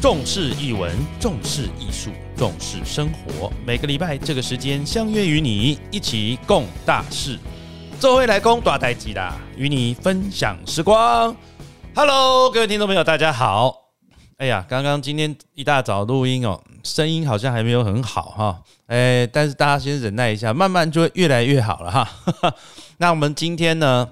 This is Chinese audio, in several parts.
重视译文，重视艺术，重视生活。每个礼拜这个时间相约与你一起共大事。周会来攻大台机啦，与你分享时光。Hello，各位听众朋友，大家好。哎呀，刚刚今天一大早录音哦，声音好像还没有很好哈。哎，但是大家先忍耐一下，慢慢就会越来越好了哈。那我们今天呢？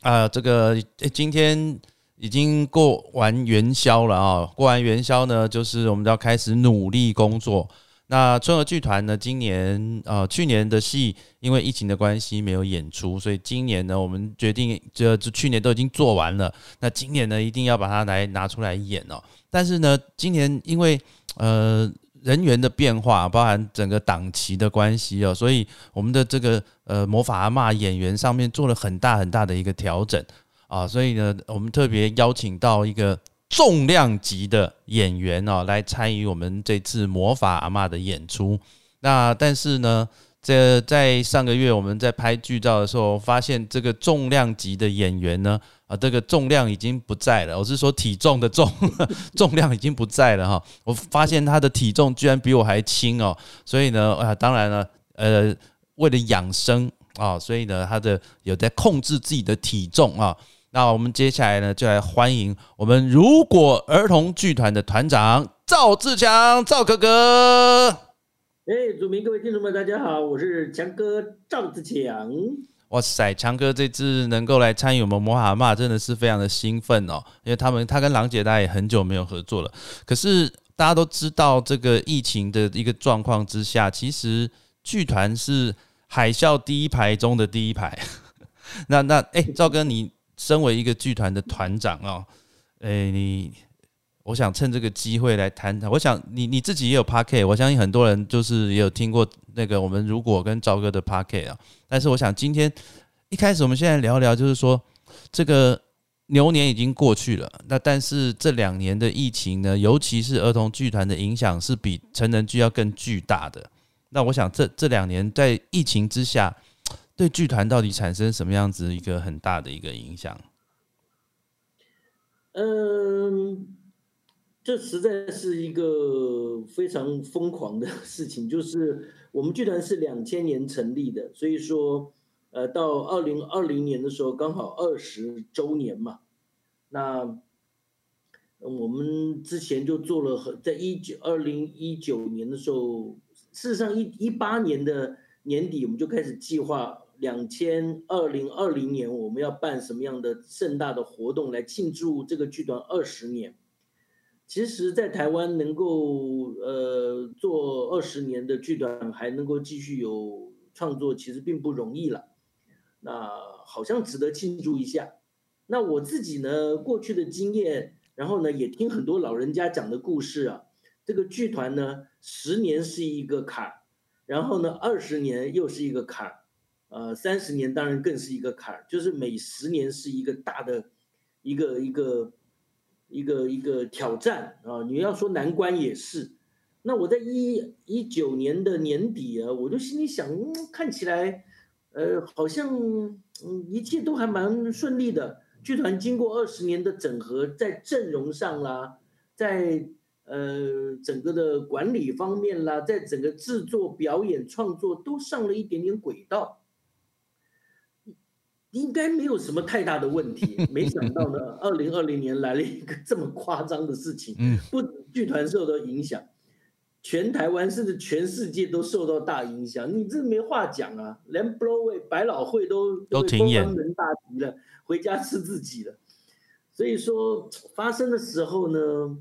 啊，这个今天。已经过完元宵了啊！过完元宵呢，就是我们要开始努力工作。那春和剧团呢，今年呃去年的戏因为疫情的关系没有演出，所以今年呢，我们决定这这去年都已经做完了。那今年呢，一定要把它来拿出来演哦。但是呢，今年因为呃人员的变化，包含整个档期的关系哦，所以我们的这个呃魔法阿妈演员上面做了很大很大的一个调整。啊，所以呢，我们特别邀请到一个重量级的演员哦，来参与我们这次魔法阿妈的演出。那但是呢，这在上个月我们在拍剧照的时候，发现这个重量级的演员呢，啊，这个重量已经不在了。我是说体重的重，重量已经不在了哈。我发现他的体重居然比我还轻哦。所以呢，啊，当然了，呃，为了养生啊，所以呢，他的有在控制自己的体重啊。那我们接下来呢，就来欢迎我们如果儿童剧团的团长赵志强，赵哥哥。哎，主明各位听众们，大家好，我是强哥赵志强。哇塞，强哥这次能够来参与我们魔法骂，真的是非常的兴奋哦，因为他们他跟郎姐大家也很久没有合作了。可是大家都知道，这个疫情的一个状况之下，其实剧团是海啸第一排中的第一排。那那哎，赵哥你。身为一个剧团的团长哦，诶，你，我想趁这个机会来谈谈。我想你你自己也有 p a r k e 我相信很多人就是也有听过那个我们如果跟赵哥的 p a r k e 啊。但是我想今天一开始我们现在聊聊，就是说这个牛年已经过去了，那但是这两年的疫情呢，尤其是儿童剧团的影响是比成人剧要更巨大的。那我想这这两年在疫情之下。对剧团到底产生什么样子一个很大的一个影响？嗯，这实在是一个非常疯狂的 事情。就是我们剧团是两千年成立的，所以说，呃，到二零二零年的时候刚好二十周年嘛。那我们之前就做了很，在一九二零一九年的时候，事实上一一八年的年底我们就开始计划。两千二零二零年，我们要办什么样的盛大的活动来庆祝这个剧团二十年？其实，在台湾能够呃做二十年的剧团，还能够继续有创作，其实并不容易了。那好像值得庆祝一下。那我自己呢，过去的经验，然后呢，也听很多老人家讲的故事啊。这个剧团呢，十年是一个坎，然后呢，二十年又是一个坎。呃，三十年当然更是一个坎儿，就是每十年是一个大的，一个一个一个一个挑战啊！你要说难关也是。那我在一一九年的年底啊，我就心里想，看起来，呃，好像一切都还蛮顺利的。剧团经过二十年的整合，在阵容上啦，在呃整个的管理方面啦，在整个制作、表演、创作都上了一点点轨道。应该没有什么太大的问题，没想到呢，二零二零年来了一个这么夸张的事情，嗯，不剧团受到影响，全台湾甚至全世界都受到大影响，你这没话讲啊，连 Broadway 百老汇都都停演，人大吉了，回家吃自己了。所以说发生的时候呢，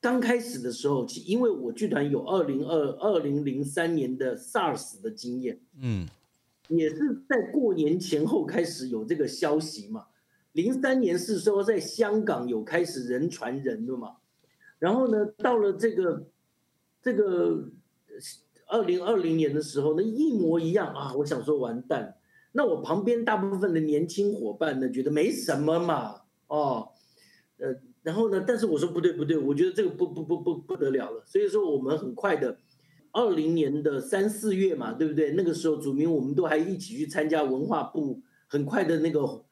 刚开始的时候，因为我剧团有二零二二零零三年的 SARS 的经验，嗯。也是在过年前后开始有这个消息嘛，零三年是说在香港有开始人传人的嘛，然后呢，到了这个这个二零二零年的时候呢，一模一样啊，我想说完蛋，那我旁边大部分的年轻伙伴呢，觉得没什么嘛，哦，呃，然后呢，但是我说不对不对，我觉得这个不不不不不得了了，所以说我们很快的。二零年的三四月嘛，对不对？那个时候，祖明我们都还一起去参加文化部很快的那个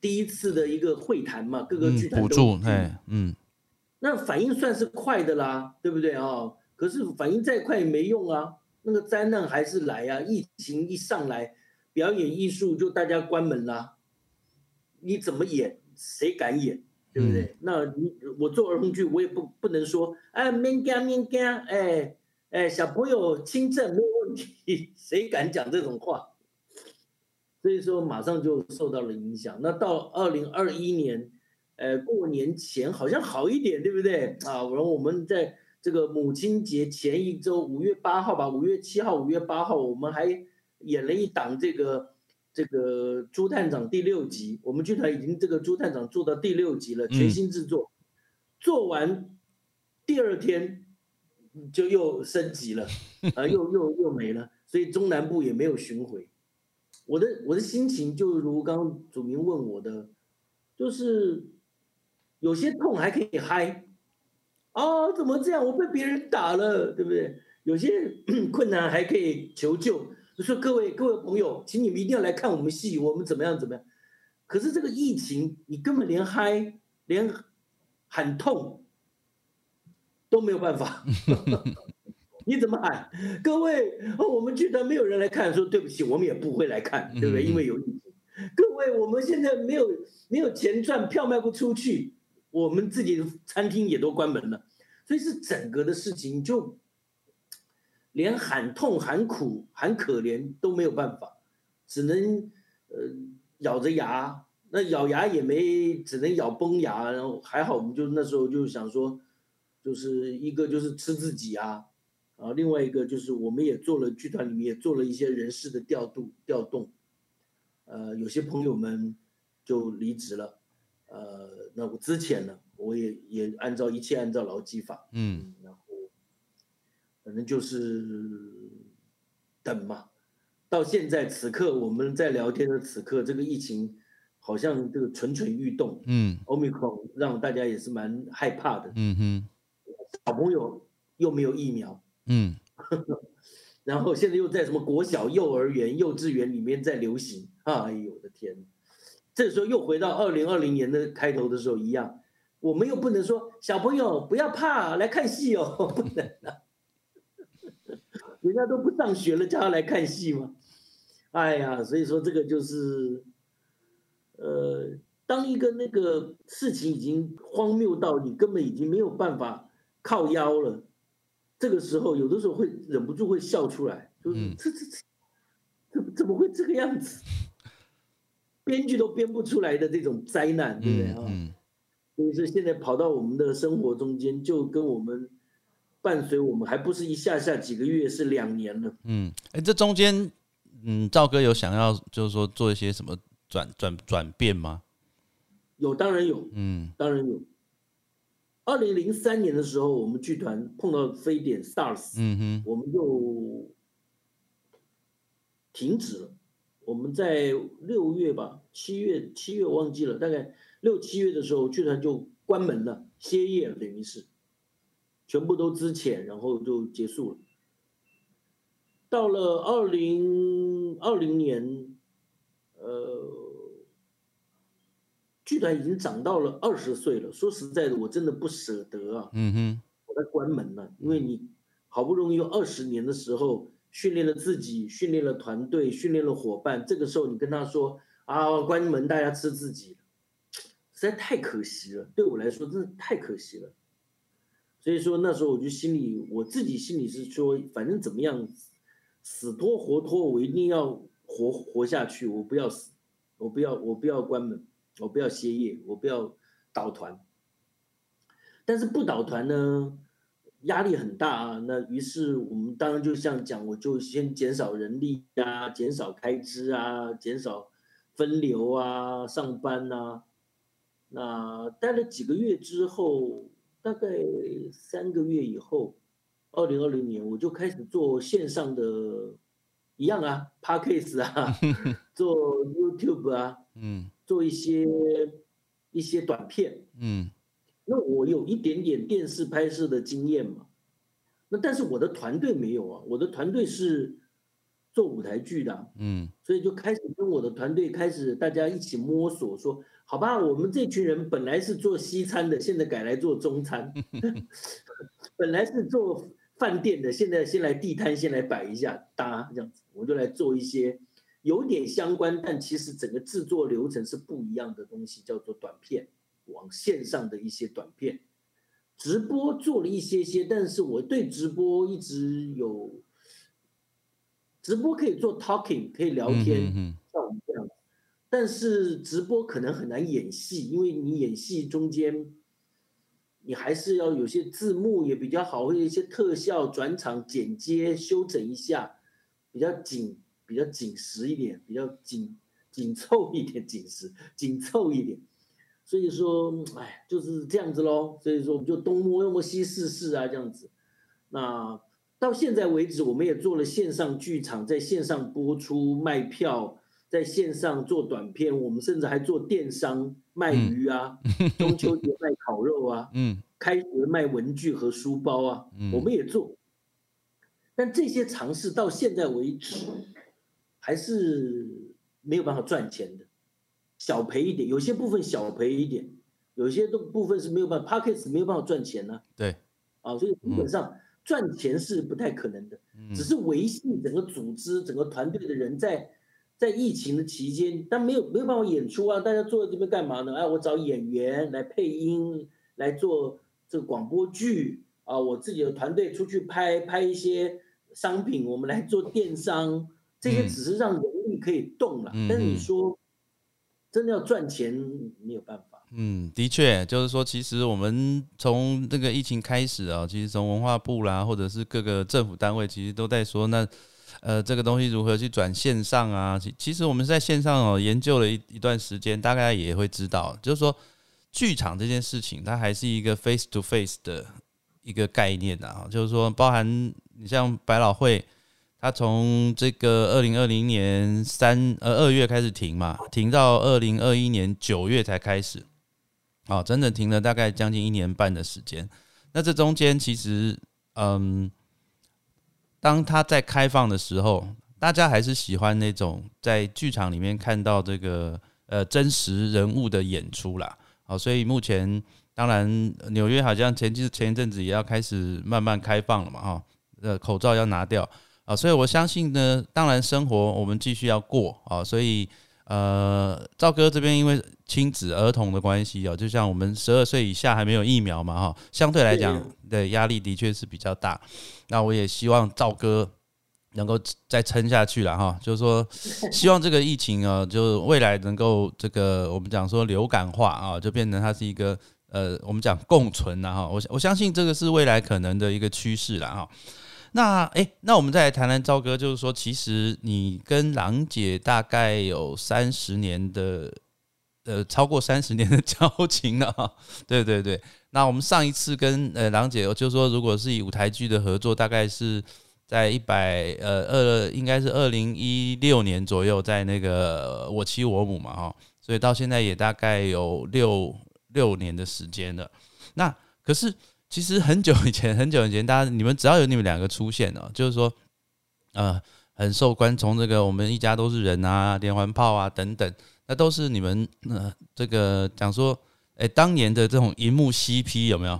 第一次的一个会谈嘛，各个剧团都。补助，哎，嗯。那反应算是快的啦，对不对啊？可是反应再快也没用啊，那个灾难还是来啊！疫情一上来，表演艺术就大家关门啦，你怎么演？谁敢演？对不对？那你我做儿童剧，我也不不能说哎，免惊免惊，哎哎，小朋友轻症没有问题，谁敢讲这种话？所以说马上就受到了影响。那到二零二一年，呃，过年前好像好一点，对不对？啊，然后我们在这个母亲节前一周，五月八号吧，五月七号、五月八号，我们还演了一档这个。这个朱探长第六集，我们剧团已经这个朱探长做到第六集了，全新制作，做完第二天就又升级了，啊，又又又没了，所以中南部也没有巡回。我的我的心情就如刚刚祖明问我的，就是有些痛还可以嗨，啊，怎么这样？我被别人打了，对不对？有些 困难还可以求救。就说各位各位朋友，请你们一定要来看我们戏，我们怎么样怎么样？可是这个疫情，你根本连嗨、连喊痛都没有办法，你怎么喊？各位，我们剧团没有人来看，说对不起，我们也不会来看，对不对？因为有疫情。各位，我们现在没有没有钱赚，票卖不出去，我们自己的餐厅也都关门了，所以是整个的事情就。连喊痛、喊苦、喊可怜都没有办法，只能呃咬着牙，那咬牙也没，只能咬崩牙。然后还好，我们就那时候就想说，就是一个就是吃自己啊，啊，另外一个就是我们也做了剧团里面也做了一些人事的调度调动，呃，有些朋友们就离职了，呃，那我之前呢，我也也按照一切按照劳基法，嗯，然后。反正就是等嘛，到现在此刻我们在聊天的此刻，这个疫情好像这个蠢蠢欲动，嗯，欧米克让大家也是蛮害怕的，嗯哼，小朋友又没有疫苗，嗯，然后现在又在什么国小、幼儿园、幼稚园里面在流行，哎呦我的天，这时候又回到二零二零年的开头的时候一样，我们又不能说小朋友不要怕来看戏哦，不能啊。人家都不上学了，叫他来看戏吗？哎呀，所以说这个就是，呃，当一个那个事情已经荒谬到你根本已经没有办法靠腰了，这个时候有的时候会忍不住会笑出来，就是这这这，怎么怎么会这个样子？编剧都编不出来的这种灾难，对不对啊？所以说现在跑到我们的生活中间，就跟我们。伴随我们还不是一下下几个月，是两年了。嗯，哎，这中间，嗯，赵哥有想要就是说做一些什么转转转变吗？有，当然有。嗯，当然有。二零零三年的时候，我们剧团碰到非典 SARS，嗯哼，我们就停止了。我们在六月吧，七月七月忘记了，大概六七月的时候，剧团就关门了，歇业了，等于是。全部都资遣，然后就结束了。到了二零二零年，呃，剧团已经长到了二十岁了。说实在的，我真的不舍得啊。嗯哼，我在关门了，因为你好不容易有二十年的时候训练了自己，训练了团队，训练了伙伴，这个时候你跟他说啊，关门，大家吃自己，实在太可惜了。对我来说，真的太可惜了。所以说那时候我就心里，我自己心里是说，反正怎么样，死拖活拖，我一定要活活下去，我不要死，我不要我不要关门，我不要歇业，我不要倒团。但是不倒团呢，压力很大啊。那于是我们当然就像讲，我就先减少人力啊，减少开支啊，减少分流啊，上班啊。那待了几个月之后。大概三个月以后，二零二零年我就开始做线上的，一样啊 p a d k a s 啊，做 YouTube 啊，嗯，做一些一些短片，嗯，那我有一点点电视拍摄的经验嘛，那但是我的团队没有啊，我的团队是做舞台剧的，嗯，所以就开始跟我的团队开始大家一起摸索，说好吧，我们这群人本来是做西餐的，现在改来做中餐，本来是做饭店的，现在先来地摊，先来摆一下搭这样子，我就来做一些有点相关，但其实整个制作流程是不一样的东西，叫做短片，往线上的一些短片。直播做了一些些，但是我对直播一直有，直播可以做 talking，可以聊天，像我们这样，但是直播可能很难演戏，因为你演戏中间，你还是要有些字幕也比较好，或者一些特效、转场、剪接、修整一下，比较紧，比较紧实一点，比较紧紧凑一点，紧实紧凑一点。所以说，哎，就是这样子喽。所以说，我们就东摸摸西试试啊，这样子。那到现在为止，我们也做了线上剧场，在线上播出卖票，在线上做短片。我们甚至还做电商卖鱼啊，中秋节卖烤肉啊，嗯，开学卖文具和书包啊，我们也做。但这些尝试到现在为止，还是没有办法赚钱的。小赔一点，有些部分小赔一点，有些都部分是没有办法，Pockets 没有办法赚钱呢。对，啊，所以基本上赚钱是不太可能的，只是维系整个组织、整个团队的人在在疫情的期间，但没有没有办法演出啊，大家坐在这边干嘛呢？哎，我找演员来配音，来做这个广播剧啊，我自己的团队出去拍拍一些商品，我们来做电商，这些只是让人力可以动了，但是你说。真的要赚钱没有办法。嗯，的确，就是说，其实我们从这个疫情开始啊，其实从文化部啦，或者是各个政府单位，其实都在说，那呃，这个东西如何去转线上啊？其其实我们在线上哦研究了一一段时间，大概也会知道，就是说剧场这件事情，它还是一个 face to face 的一个概念的啊，就是说，包含你像百老汇。他从这个二零二零年三呃二月开始停嘛，停到二零二一年九月才开始，啊，整整停了大概将近一年半的时间。那这中间其实，嗯，当他在开放的时候，大家还是喜欢那种在剧场里面看到这个呃真实人物的演出啦。好，所以目前当然纽约好像前期前一阵子也要开始慢慢开放了嘛，哈，呃，口罩要拿掉。啊，所以我相信呢，当然生活我们继续要过啊，所以呃，赵哥这边因为亲子儿童的关系啊，就像我们十二岁以下还没有疫苗嘛哈，相对来讲的压力的确是比较大。那我也希望赵哥能够再撑下去了哈，就是说 希望这个疫情啊，就未来能够这个我们讲说流感化啊，就变成它是一个呃，我们讲共存了哈。我我相信这个是未来可能的一个趋势了哈。那哎，那我们再来谈谈赵哥，就是说，其实你跟郎姐大概有三十年的，呃，超过三十年的交情了哈。对对对，那我们上一次跟呃郎姐，就是说，如果是以舞台剧的合作，大概是在一百呃二，应该是二零一六年左右，在那个我妻我母嘛哈，所以到现在也大概有六六年的时间了。那可是。其实很久以前，很久以前，大家你们只要有你们两个出现哦，就是说，呃，很受关从这个我们一家都是人啊，连环炮啊等等，那都是你们呃这个讲说，哎，当年的这种荧幕 CP 有没有？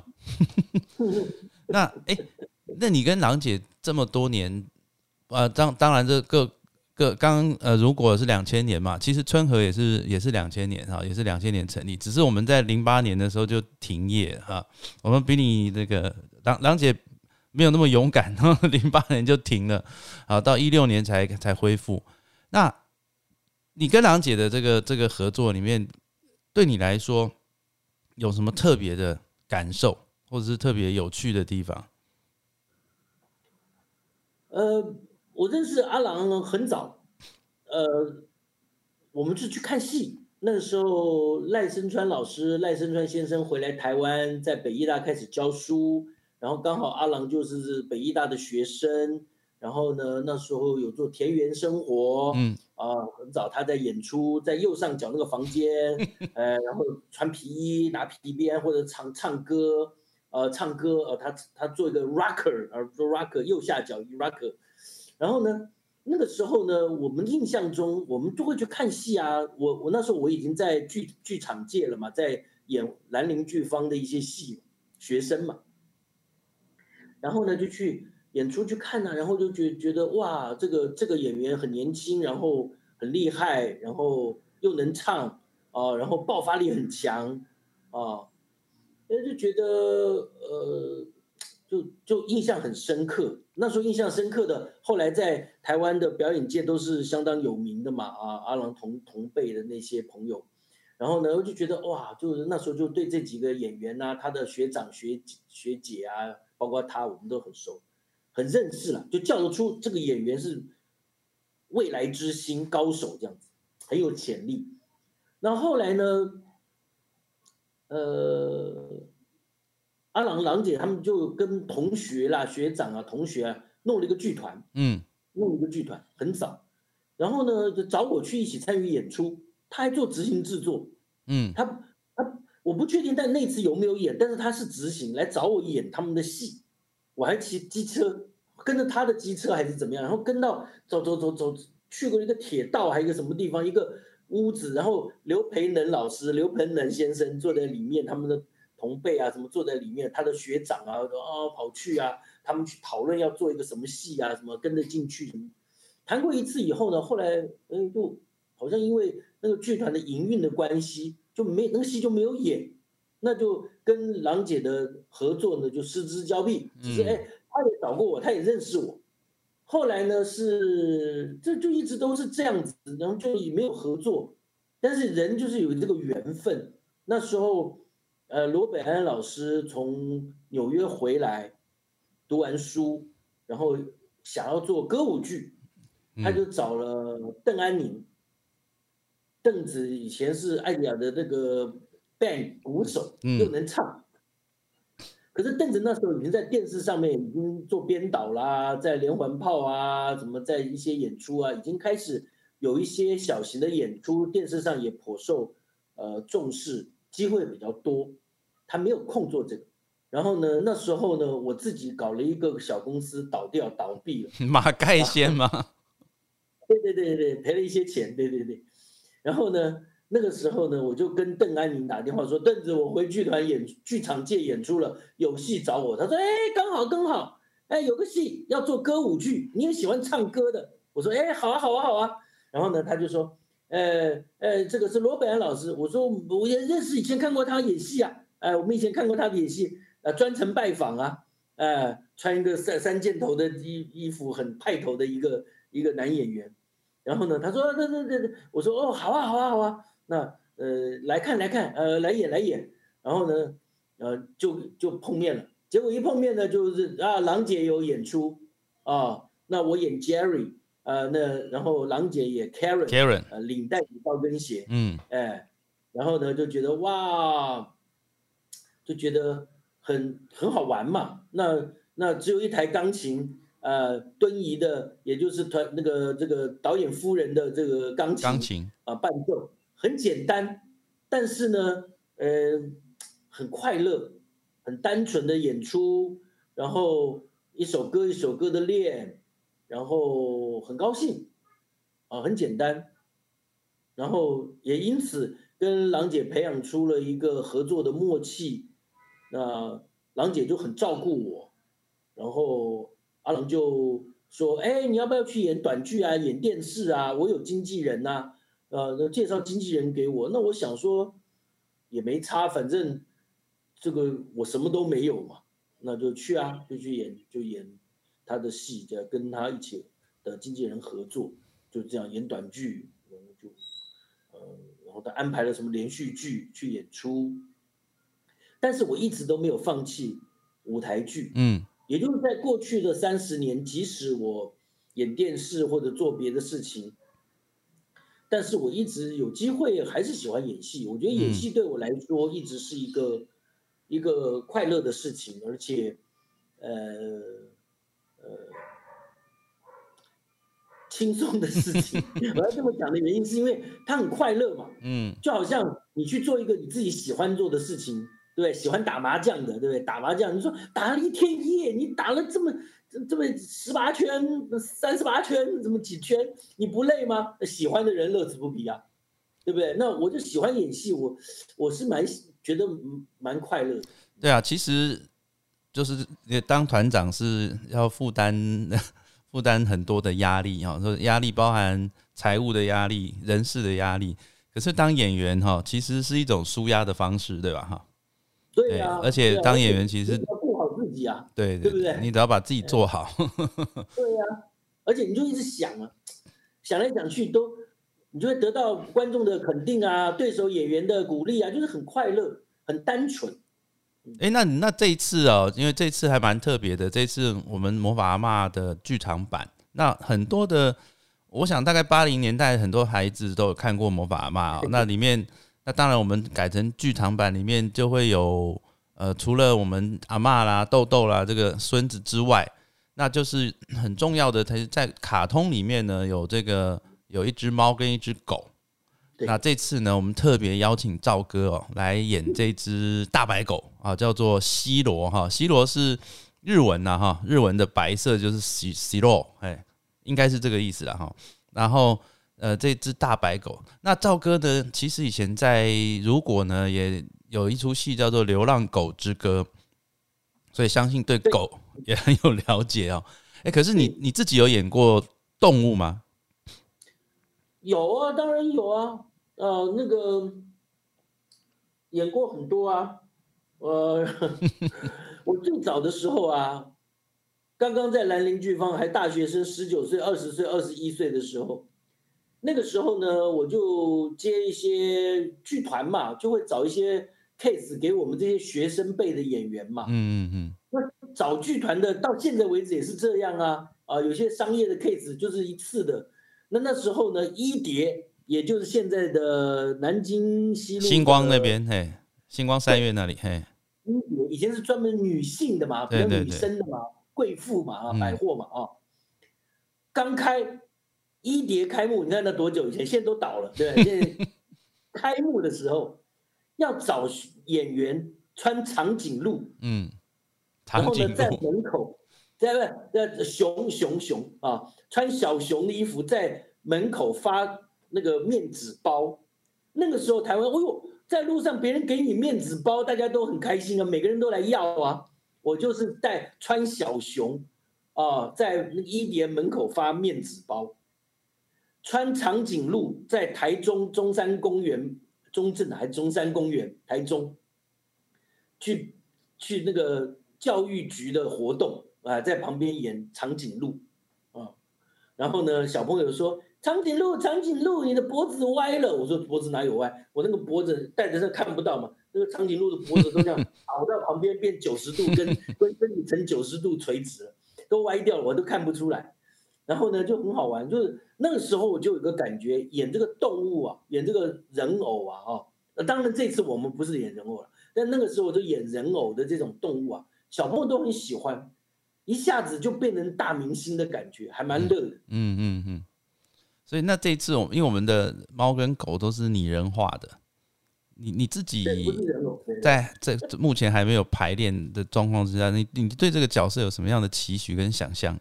那哎，那你跟郎姐这么多年，呃，当当然这个。个刚呃，如果是两千年嘛，其实春和也是也是两千年哈，也是两千年成立，只是我们在零八年的时候就停业哈。我们比你这个郎郎姐没有那么勇敢，然后零八年就停了，好到一六年才才恢复。那你跟郎姐的这个这个合作里面，对你来说有什么特别的感受，或者是特别有趣的地方？呃。我认识阿郎很早，呃，我们是去看戏，那时候赖声川老师、赖声川先生回来台湾，在北医大开始教书，然后刚好阿郎就是北医大的学生，然后呢，那时候有做田园生活，嗯，啊，很早他在演出，在右上角那个房间，呃，然后穿皮衣、拿皮鞭或者唱唱歌，呃，唱歌，呃，他他做一个 rocker，而做 rocker 右下角一 rocker。然后呢，那个时候呢，我们印象中我们就会去看戏啊。我我那时候我已经在剧剧场界了嘛，在演兰陵剧坊的一些戏，学生嘛。然后呢，就去演出去看啊，然后就觉觉得哇，这个这个演员很年轻，然后很厉害，然后又能唱啊，然后爆发力很强啊，那就觉得呃。就就印象很深刻，那时候印象深刻的，后来在台湾的表演界都是相当有名的嘛，啊，阿郎同同辈的那些朋友，然后呢，我就觉得哇，就是那时候就对这几个演员呐，他的学长学学姐啊，包括他，我们都很熟，很认识了，就叫得出这个演员是未来之星高手这样子，很有潜力。那后来呢，呃。阿郎郎姐他们就跟同学啦、学长啊、同学啊弄了一个剧团，嗯，弄一个剧团很早，然后呢就找我去一起参与演出，他还做执行制作，嗯，他他我不确定但那次有没有演，但是他是执行来找我演他们的戏，我还骑机车跟着他的机车还是怎么样，然后跟到走走走走去过一个铁道还有一个什么地方一个屋子，然后刘培能老师刘培能先生坐在里面，他们的。同辈啊，什么坐在里面，他的学长啊，啊跑去啊，他们去讨论要做一个什么戏啊，什么跟着进去，谈过一次以后呢，后来嗯，就好像因为那个剧团的营运的关系，就没那个戏就没有演，那就跟郎姐的合作呢就失之交臂。只是哎，他也找过我，他也认识我，后来呢是这就一直都是这样子，然后就也没有合作，但是人就是有这个缘分，那时候。呃，罗北安老师从纽约回来，读完书，然后想要做歌舞剧，他就找了邓安宁。邓子以前是艾迪亚的那个 band 鼓手，又能唱。可是邓子那时候已经在电视上面已经做编导啦，在连环炮啊，什么在一些演出啊，已经开始有一些小型的演出，电视上也颇受呃重视，机会比较多。他没有空做这个，然后呢，那时候呢，我自己搞了一个小公司，倒掉倒闭了。马盖先吗？对对对对赔了一些钱，对对对。然后呢，那个时候呢，我就跟邓安宁打电话说：“邓子，我回剧团演剧场界演出了，有戏找我。”他说：“哎，刚好刚好，哎，有个戏要做歌舞剧，你也喜欢唱歌的。”我说：“哎，好啊好啊好啊。”然后呢，他就说：“呃呃，这个是罗本安老师。”我说：“我也认识，以前看过他演戏啊。”哎，我们以前看过他的演戏，呃，专程拜访啊，呃，穿一个三三件头的衣衣服，很派头的一个一个男演员。然后呢，他说，那那那那，我说，哦，好啊，好啊，好啊，那呃，来看来看，呃，来演来演。然后呢，呃，就就碰面了。结果一碰面呢，就是啊，郎姐有演出啊，那我演 Jerry，呃，那然后郎姐也 Karen，Karen，呃，领带与高跟鞋，嗯，哎，然后呢，就觉得哇。就觉得很很好玩嘛，那那只有一台钢琴，呃，敦仪的，也就是团那个这个导演夫人的这个钢琴，钢琴啊伴奏很简单，但是呢，呃，很快乐，很单纯的演出，然后一首歌一首歌的练，然后很高兴，啊，很简单，然后也因此跟郎姐培养出了一个合作的默契。那郎姐就很照顾我，然后阿郎就说：“哎，你要不要去演短剧啊，演电视啊？我有经纪人呐，呃，介绍经纪人给我。”那我想说也没差，反正这个我什么都没有嘛，那就去啊，就去演，就演他的戏，就跟他一起的经纪人合作，就这样演短剧，然后就呃，然后他安排了什么连续剧去演出。但是我一直都没有放弃舞台剧，嗯，也就是在过去的三十年，即使我演电视或者做别的事情，但是我一直有机会还是喜欢演戏。我觉得演戏对我来说一直是一个一个快乐的事情，而且，呃呃，轻松的事情。我要这么讲的原因是因为它很快乐嘛，嗯，就好像你去做一个你自己喜欢做的事情。对，喜欢打麻将的，对不对？打麻将，你说打了一天一夜，你打了这么这这么十八圈、三十八圈，怎么几圈？你不累吗？喜欢的人乐此不疲啊，对不对？那我就喜欢演戏，我我是蛮觉得蛮快乐。对啊，其实就是当团长是要负担 负担很多的压力哈，说压力包含财务的压力、人事的压力。可是当演员哈，其实是一种舒压的方式，对吧？哈，对啊，而且当演员其实要顾好自己啊，对对不对？你只要把自己做好。对呀，而且你就一直想啊，想来想去都，你就会得到观众的肯定啊，对手演员的鼓励啊，就是很快乐，很单纯。哎，那那这一次哦，因为这次还蛮特别的，这次我们魔法阿妈的剧场版，那很多的。我想大概八零年代很多孩子都有看过《魔法阿妈》哦，那里面那当然我们改成剧场版里面就会有呃，除了我们阿妈啦、豆豆啦这个孙子之外，那就是很重要的，它在卡通里面呢有这个有一只猫跟一只狗。那这次呢，我们特别邀请赵哥哦来演这只大白狗啊，叫做西罗哈，西罗是日文呐哈，日文的白色就是西西罗哎。应该是这个意思了哈，然后呃，这只大白狗，那赵哥呢？其实以前在如果呢，也有一出戏叫做《流浪狗之歌》，所以相信对狗也很有了解哦。哎，可是你你自己有演过动物吗？有啊，当然有啊，呃，那个演过很多啊，呃，我最早的时候啊。刚刚在兰陵剧坊还大学生，十九岁、二十岁、二十一岁的时候，那个时候呢，我就接一些剧团嘛，就会找一些 case 给我们这些学生辈的演员嘛。嗯嗯嗯。那找剧团的到现在为止也是这样啊啊，有些商业的 case 就是一次的。那那时候呢，一蝶也就是现在的南京西路星光那边，嘿，星光三月那里，嘿。一蝶以前是专门女性的嘛，比较女生的嘛。贵妇嘛啊，百货嘛啊，刚开一蝶开幕，你看那多久以前？现在都倒了，对 现在开幕的时候要找演员穿长颈鹿，嗯，然后呢在门口，在不在熊熊熊啊，穿小熊的衣服在门口发那个面子包。那个时候台湾，哎呦，在路上别人给你面子包，大家都很开心啊，每个人都来要啊。我就是带穿小熊，啊，在那一年门口发面子包，穿长颈鹿在台中中山公园中正还是中山公园台中，去去那个教育局的活动啊，在旁边演长颈鹿啊，然后呢，小朋友说长颈鹿长颈鹿，你的脖子歪了，我说脖子哪有歪，我那个脖子戴着这看不到嘛。那个长颈鹿的脖子都这样 倒到旁边，变九十度，跟跟跟你成九十度垂直了，都歪掉了，我都看不出来。然后呢，就很好玩，就是那个时候我就有个感觉，演这个动物啊，演这个人偶啊，哦，那当然这次我们不是演人偶了，但那个时候我就演人偶的这种动物啊，小朋友都很喜欢，一下子就变成大明星的感觉，还蛮乐的。嗯嗯嗯。所以那这次我因为我们的猫跟狗都是拟人化的。你你自己在这目前还没有排练的状况之下，你你对这个角色有什么样的期许跟想象？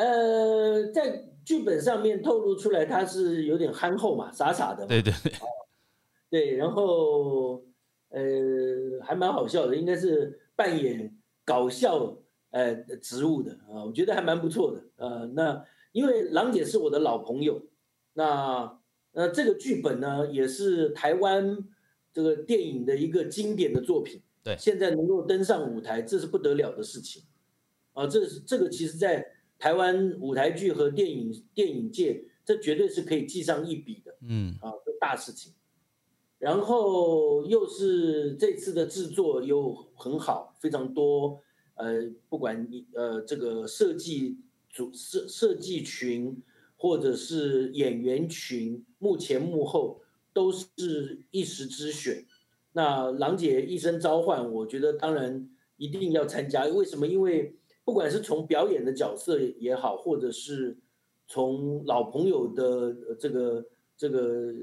呃，在剧本上面透露出来，他是有点憨厚嘛，傻傻的。对对对，对，然后呃，还蛮好笑的，应该是扮演搞笑呃职务的啊，我觉得还蛮不错的。呃，那因为郎姐是我的老朋友，那。那这个剧本呢，也是台湾这个电影的一个经典的作品。对，现在能够登上舞台，这是不得了的事情。啊，这是这个其实，在台湾舞台剧和电影电影界，这绝对是可以记上一笔的。嗯，啊，这大事情。然后又是这次的制作又很好，非常多。呃，不管你呃这个设计组设设计群。或者是演员群，幕前幕后都是一时之选。那郎姐一声召唤，我觉得当然一定要参加。为什么？因为不管是从表演的角色也好，或者是从老朋友的这个这个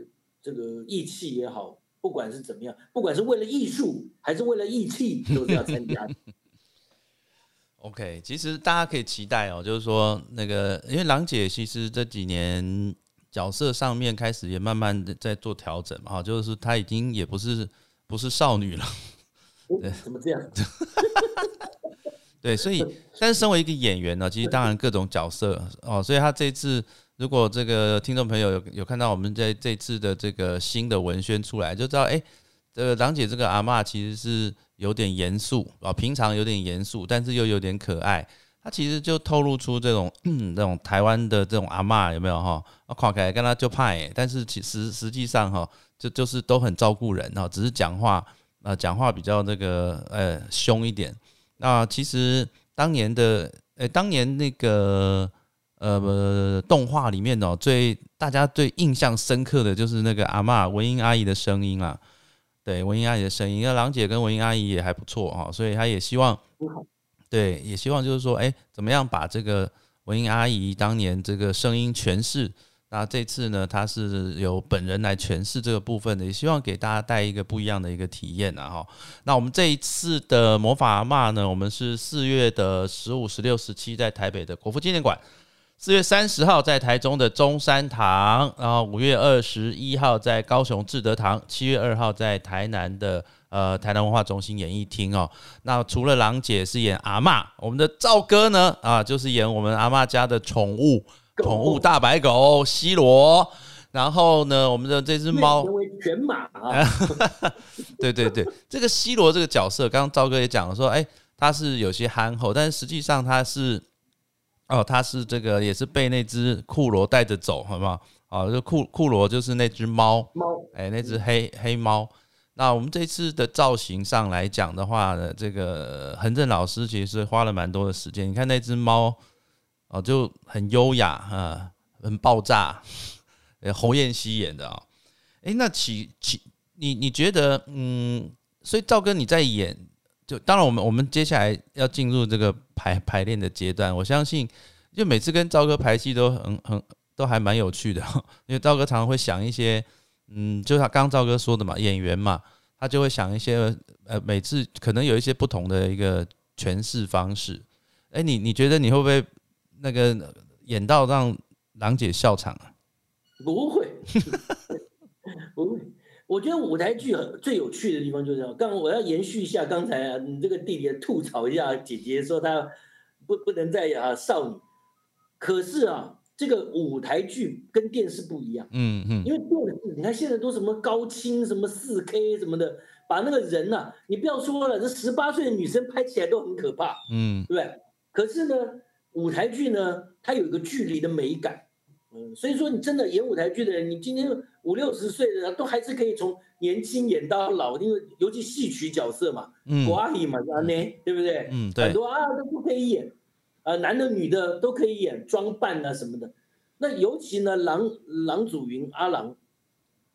这个义气也好，不管是怎么样，不管是为了艺术还是为了义气，都是要参加。OK，其实大家可以期待哦，就是说那个，因为郎姐其实这几年角色上面开始也慢慢的在做调整嘛，哈，就是她已经也不是不是少女了。对，怎么这样？对，所以，但是身为一个演员呢，其实当然各种角色哦，所以他这次如果这个听众朋友有有看到我们在这次的这个新的文宣出来，就知道哎，这个郎姐这个阿妈其实是有点严肃啊，平常有点严肃，但是又有点可爱。她其实就透露出这种那种台湾的这种阿妈有没有哈？啊，看起来跟他就怕哎，但是其实实际上哈，就就是都很照顾人哈，只是讲话啊讲话比较那个呃凶一点。那其实当年的，呃，当年那个，呃，动画里面哦，最大家最印象深刻的就是那个阿妈文英阿姨的声音啊，对，文英阿姨的声音，那郎姐跟文英阿姨也还不错哈，所以她也希望，对，也希望就是说，哎，怎么样把这个文英阿姨当年这个声音诠释。那这次呢，他是由本人来诠释这个部分的，也希望给大家带一个不一样的一个体验啊！哈，那我们这一次的魔法阿妈呢，我们是四月的十五、十六、十七在台北的国父纪念馆，四月三十号在台中的中山堂，然后五月二十一号在高雄志德堂，七月二号在台南的呃台南文化中心演艺厅哦。那除了郎姐是演阿妈，我们的赵哥呢啊，就是演我们阿妈家的宠物。宠物大白狗西罗，然后呢，我们的这只猫成为犬马。对对对，这个西罗这个角色，刚刚赵哥也讲了，说，哎，他是有些憨厚，但是实际上他是，哦，他是这个也是被那只库罗带着走，好不好？哦，就库库罗就是那只猫，猫，哎，那只黑黑猫。那我们这次的造型上来讲的话呢，这个恒正老师其实花了蛮多的时间。你看那只猫。哦，就很优雅啊，很爆炸，呃，侯彦希演的啊，哎，那起起，你你觉得，嗯，所以赵哥你在演，就当然我们我们接下来要进入这个排排练的阶段，我相信，就每次跟赵哥排戏都很很都还蛮有趣的，因为赵哥常常会想一些，嗯，就他刚赵哥说的嘛，演员嘛，他就会想一些，呃，每次可能有一些不同的一个诠释方式，哎，你你觉得你会不会？那个演到让郎姐笑场啊？不会，不会。我觉得舞台剧最有趣的地方就是。刚我要延续一下刚才啊，你这个弟弟吐槽一下姐姐，说她不不能再啊少女。可是啊，这个舞台剧跟电视不一样。嗯嗯。因为电视，你看现在都什么高清、什么四 K 什么的，把那个人呐，你不要说了，这十八岁的女生拍起来都很可怕。嗯，对不对？可是呢？舞台剧呢，它有一个距离的美感，嗯，所以说你真的演舞台剧的人，你今天五六十岁的都还是可以从年轻演到老，因为尤其戏曲角色嘛，嗯，阿姨嘛，阿内，对不对？嗯，对，很多啊都不可以演，啊，男的女的都可以演，装扮啊什么的。那尤其呢，郎郎祖云阿郎，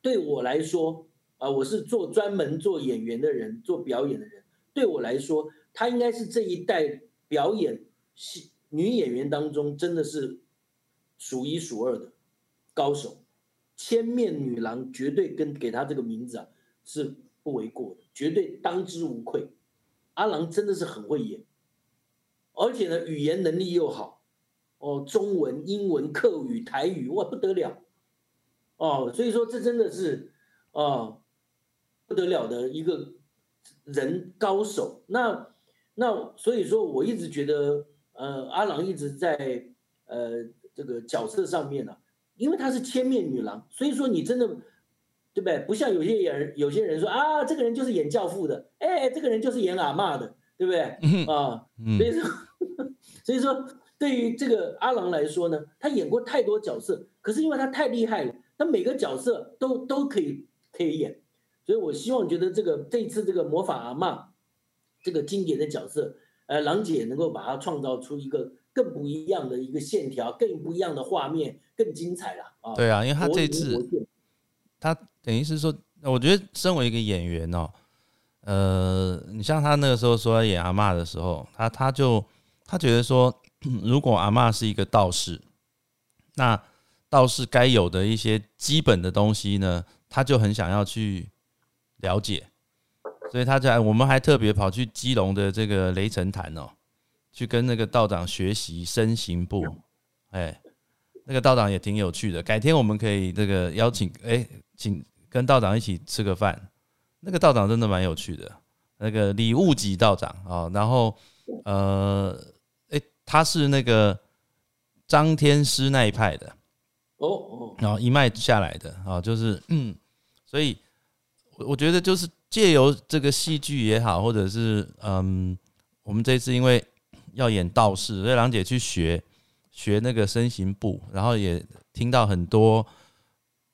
对我来说啊，我是做专门做演员的人，做表演的人，对我来说，他应该是这一代表演戏。女演员当中真的是数一数二的高手，千面女郎绝对跟给她这个名字啊是不为过的，绝对当之无愧。阿郎真的是很会演，而且呢语言能力又好，哦，中文、英文、客语、台语哇不得了，哦，所以说这真的是啊不得了的一个人高手。那那所以说我一直觉得。呃，阿郎一直在呃这个角色上面呢，因为她是千面女郎，所以说你真的对不对？不像有些演有些人说啊，这个人就是演教父的，哎，这个人就是演阿妈的，对不对？啊，所以说 所以说对于这个阿郎来说呢，他演过太多角色，可是因为他太厉害了，他每个角色都都可以可以演，所以我希望觉得这个这次这个魔法阿妈这个经典的角色。呃，郎姐能够把它创造出一个更不一样的一个线条，更不一样的画面，更精彩了啊！对啊，因为他这次，他等于是说，我觉得身为一个演员哦，呃，你像他那个时候说演阿妈的时候，他他就他觉得说，如果阿妈是一个道士，那道士该有的一些基本的东西呢，他就很想要去了解。所以他在，我们还特别跑去基隆的这个雷神坛哦，去跟那个道长学习身形步，哎，那个道长也挺有趣的。改天我们可以这个邀请，哎，请跟道长一起吃个饭。那个道长真的蛮有趣的，那个礼物级道长啊，然后呃，哎，他是那个张天师那一派的，哦哦，然后一脉下来的啊，就是嗯，所以我我觉得就是借由这个戏剧也好，或者是嗯，我们这次因为要演道士，所以郎姐去学学那个身形步，然后也听到很多。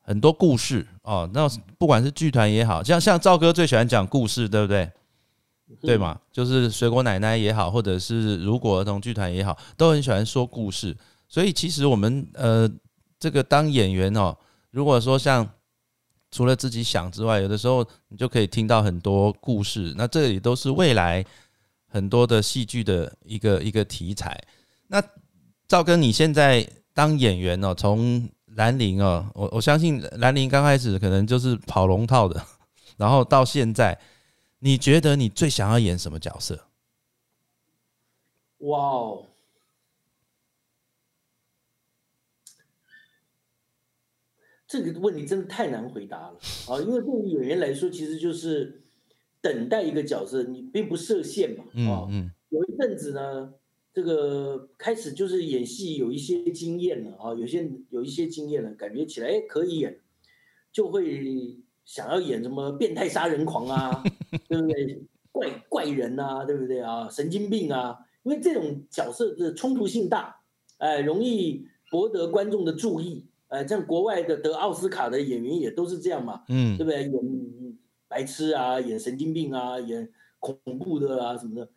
很多故事哦，那不管是剧团也好像像赵哥最喜欢讲故事，对不对？对嘛？就是水果奶奶也好，或者是如果儿童剧团也好，都很喜欢说故事。所以其实我们呃，这个当演员哦，如果说像除了自己想之外，有的时候你就可以听到很多故事。那这里都是未来很多的戏剧的一个一个题材。那赵哥，你现在当演员哦，从兰陵哦，我我相信兰陵刚开始可能就是跑龙套的，然后到现在，你觉得你最想要演什么角色？哇哦，这个问题真的太难回答了啊！因为对于演员来说，其实就是等待一个角色，你并不设限嘛。嗯嗯，有一阵子呢。这个开始就是演戏有一些经验了啊，有些有一些经验了，感觉起来哎可以演，就会想要演什么变态杀人狂啊，对不对？怪怪人啊，对不对啊？神经病啊，因为这种角色的冲突性大，哎，容易博得观众的注意，哎，像国外的得奥斯卡的演员也都是这样嘛，嗯，对不对？演白痴啊，演神经病啊，演恐怖的啊什么的。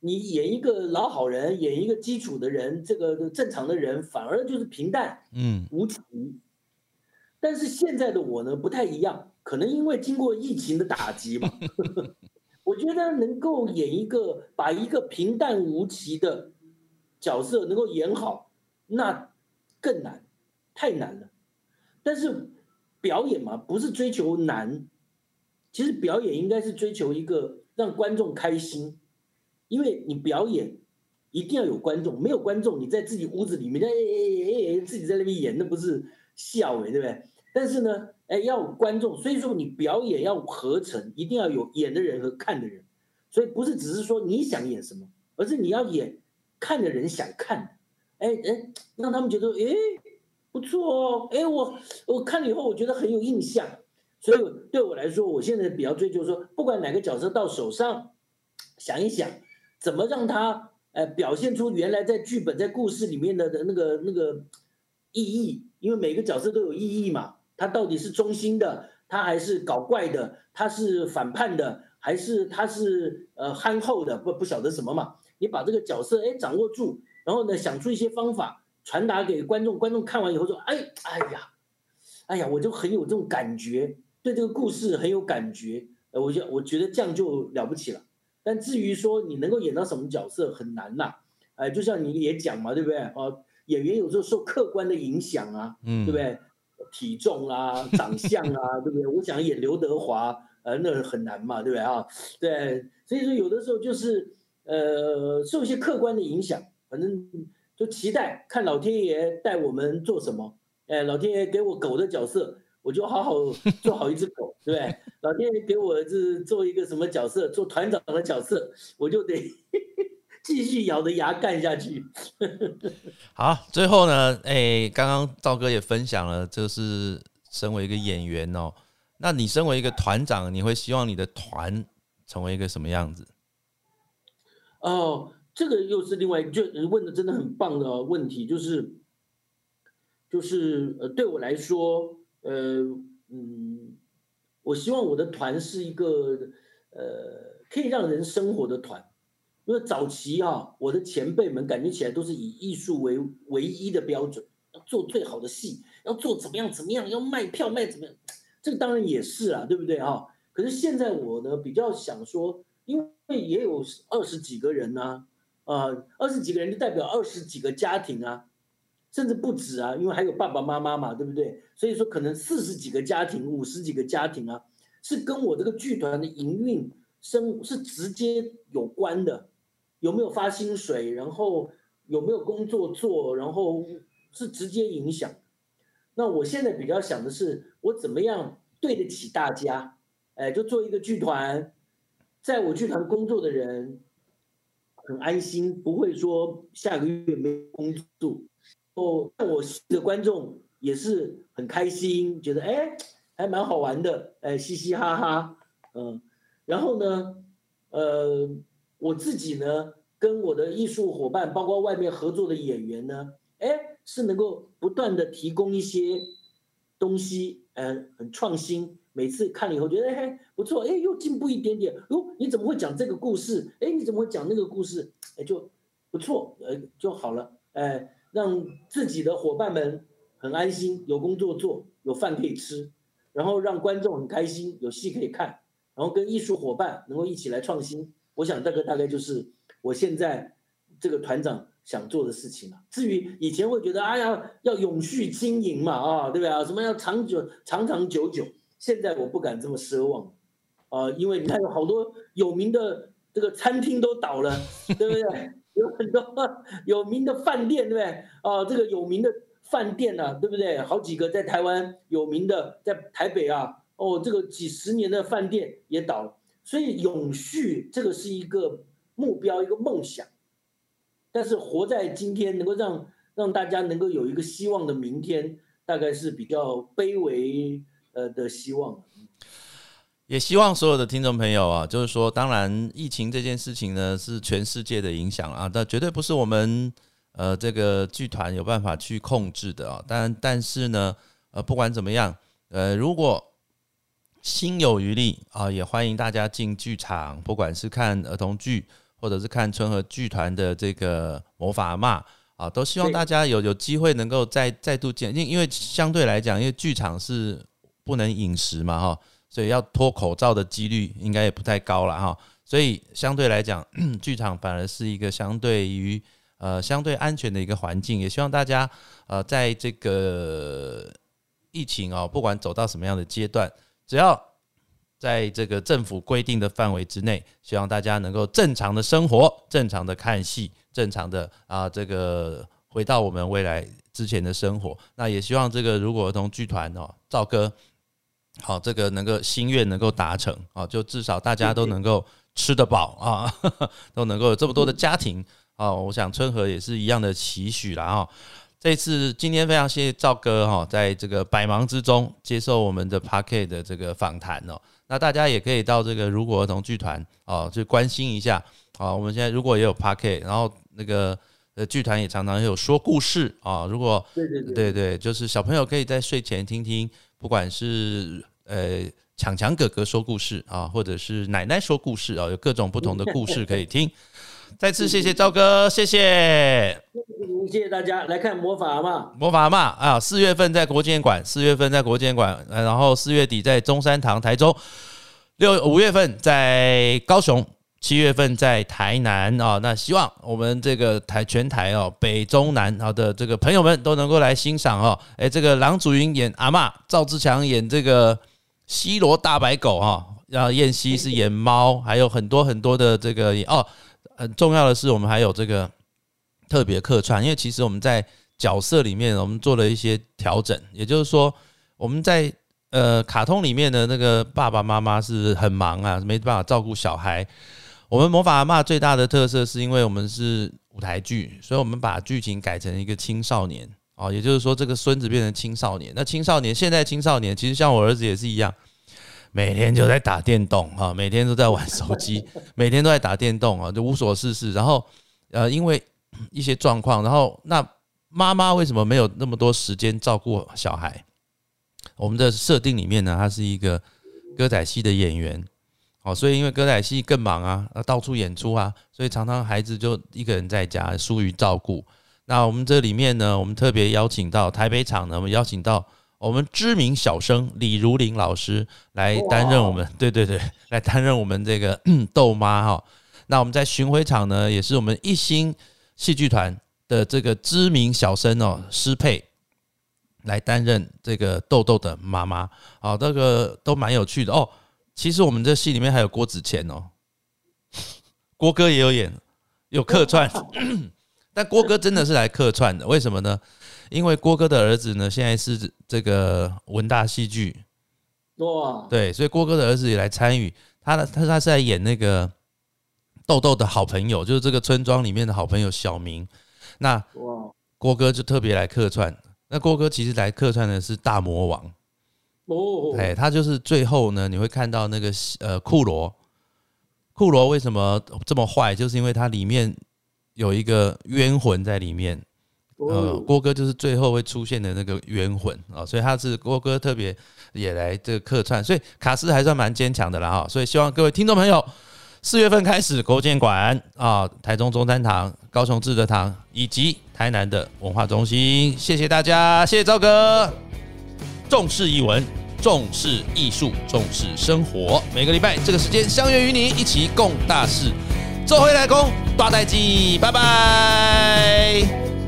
你演一个老好人，演一个基础的人，这个正常的人，反而就是平淡，嗯，无奇。但是现在的我呢，不太一样，可能因为经过疫情的打击吧，我觉得能够演一个把一个平淡无奇的角色能够演好，那更难，太难了。但是表演嘛，不是追求难，其实表演应该是追求一个让观众开心。因为你表演一定要有观众，没有观众，你在自己屋子里面，哎哎哎，自己在那边演，那不是笑哎，对不对？但是呢，哎，要有观众，所以说你表演要合成，一定要有演的人和看的人，所以不是只是说你想演什么，而是你要演看的人想看，哎哎，让他们觉得哎不错哦，哎我我看了以后我觉得很有印象，所以对我来说，我现在比较追求说，不管哪个角色到手上，想一想。怎么让他呃表现出原来在剧本在故事里面的的那个那个意义？因为每个角色都有意义嘛。他到底是忠心的，他还是搞怪的？他是反叛的，还是他是呃憨厚的？不不晓得什么嘛。你把这个角色哎掌握住，然后呢想出一些方法传达给观众，观众看完以后说：哎哎呀，哎呀，我就很有这种感觉，对这个故事很有感觉。呃，我就我觉得这样就了不起了。但至于说你能够演到什么角色很难呐，哎，就像你也讲嘛，对不对？哦，演员有时候受客观的影响啊，嗯，对不对？体重啊，长相啊，对不对？我想演刘德华，呃，那很难嘛，对不对啊？对，所以说有的时候就是呃受一些客观的影响，反正就期待看老天爷带我们做什么，哎，老天爷给我狗的角色。我就好好 做好一只狗，对不对？老天爷给我是做一个什么角色，做团长的角色，我就得 继续咬着牙干下去。好，最后呢，哎，刚刚赵哥也分享了，就是身为一个演员哦，那你身为一个团长，你会希望你的团成为一个什么样子？哦，这个又是另外就问的真的很棒的问题，就是就是呃，对我来说。呃嗯，我希望我的团是一个呃可以让人生活的团，因为早期啊，我的前辈们感觉起来都是以艺术为唯一的标准，要做最好的戏，要做怎么样怎么样，要卖票卖怎么样，这个当然也是啊，对不对啊？可是现在我呢比较想说，因为也有二十几个人呢，啊二十几个人就代表二十几个家庭啊。甚至不止啊，因为还有爸爸妈妈嘛，对不对？所以说可能四十几个家庭、五十几个家庭啊，是跟我这个剧团的营运生是直接有关的。有没有发薪水，然后有没有工作做，然后是直接影响。那我现在比较想的是，我怎么样对得起大家？哎，就做一个剧团，在我剧团工作的人很安心，不会说下个月没工作。哦，我的观众也是很开心，觉得哎还蛮好玩的，哎嘻嘻哈哈，嗯，然后呢，呃，我自己呢跟我的艺术伙伴，包括外面合作的演员呢，哎是能够不断的提供一些东西，嗯，很创新。每次看了以后觉得哎不错，哎又进步一点点，哟你怎么会讲这个故事？哎你怎么会讲那个故事？哎就不错，呃就好了，哎。让自己的伙伴们很安心，有工作做，有饭可以吃，然后让观众很开心，有戏可以看，然后跟艺术伙伴能够一起来创新。我想这个大概就是我现在这个团长想做的事情了。至于以前会觉得，哎呀，要永续经营嘛，啊，对不对啊？什么要长久、长长久久？现在我不敢这么奢望，啊，因为你看有好多有名的这个餐厅都倒了，对不对？有很多有名的饭店，对不对？啊，这个有名的饭店呢，对不对？好几个在台湾有名的，在台北啊，哦，这个几十年的饭店也倒了。所以永续这个是一个目标，一个梦想。但是活在今天，能够让让大家能够有一个希望的明天，大概是比较卑微呃的希望。也希望所有的听众朋友啊，就是说，当然疫情这件事情呢，是全世界的影响啊，但绝对不是我们呃这个剧团有办法去控制的啊。但但是呢，呃，不管怎么样，呃，如果心有余力啊，也欢迎大家进剧场，不管是看儿童剧，或者是看春和剧团的这个魔法嘛啊，都希望大家有有机会能够再再度见，因因为相对来讲，因为剧场是不能饮食嘛哈。所以要脱口罩的几率应该也不太高了哈，所以相对来讲，剧场反而是一个相对于呃相对安全的一个环境。也希望大家呃在这个疫情哦，不管走到什么样的阶段，只要在这个政府规定的范围之内，希望大家能够正常的生活，正常的看戏，正常的啊这个回到我们未来之前的生活。那也希望这个如果儿童剧团哦，赵哥。好，这个能够心愿能够达成啊，就至少大家都能够吃得饱啊，都能够有这么多的家庭啊。我想春和也是一样的期许啦哈。这次今天非常谢谢赵哥哈，在这个百忙之中接受我们的 p a r k e 的这个访谈哦。那大家也可以到这个如果儿童剧团哦，去关心一下啊。我们现在如果也有 p a r k e 然后那个呃剧团也常常有说故事啊。如果对对对对，就是小朋友可以在睡前听听。不管是呃强强哥哥说故事啊，或者是奶奶说故事啊，有各种不同的故事可以听。再次谢谢赵哥，谢谢，谢谢大家来看魔法嘛，魔法嘛啊！四月份在国建馆，四月份在国建馆，然后四月底在中山堂台中，六五月份在高雄。七月份在台南啊，那希望我们这个台全台哦，北中南好的这个朋友们都能够来欣赏哦。哎，这个郎祖筠演阿妈，赵志强演这个西罗大白狗哈，然后燕西是演猫，还有很多很多的这个哦。很重要的是，我们还有这个特别客串，因为其实我们在角色里面我们做了一些调整，也就是说我们在呃卡通里面的那个爸爸妈妈是很忙啊，没办法照顾小孩。我们魔法阿妈最大的特色是因为我们是舞台剧，所以我们把剧情改成一个青少年哦，也就是说这个孙子变成青少年。那青少年现在青少年其实像我儿子也是一样，每天就在打电动哈，每天都在玩手机，每天都在打电动啊，就无所事事。然后呃，因为一些状况，然后那妈妈为什么没有那么多时间照顾小孩？我们的设定里面呢，他是一个歌仔戏的演员。哦，所以因为歌仔戏更忙啊，到处演出啊，所以常常孩子就一个人在家，疏于照顾。那我们这里面呢，我们特别邀请到台北场呢，我们邀请到我们知名小生李如林老师来担任我们，对对对，来担任我们这个 豆妈哈。那我们在巡回场呢，也是我们一星戏剧团的这个知名小生哦，施佩来担任这个豆豆的妈妈。好，这个都蛮有趣的哦。其实我们这戏里面还有郭子乾哦，郭哥也有演，有客串，但郭哥真的是来客串的，为什么呢？因为郭哥的儿子呢，现在是这个文大戏剧，哇，对，所以郭哥的儿子也来参与，他的他他是在演那个豆豆的好朋友，就是这个村庄里面的好朋友小明。那哇，郭哥就特别来客串，那郭哥其实来客串的是大魔王，哦，哎，他就是最后呢，你会看到那个呃库罗，库罗为什么这么坏，就是因为它里面有一个冤魂在里面。呃，哦，郭哥就是最后会出现的那个冤魂啊，所以他是郭哥特别也来这个客串，所以卡斯还算蛮坚强的啦哈。所以希望各位听众朋友，四月份开始国建馆啊、台中中山堂、高雄志德堂以及台南的文化中心，谢谢大家，谢谢赵哥。重视译文，重视艺术，重视生活。每个礼拜这个时间相约与你一起共大事。做回来工大代记，拜拜。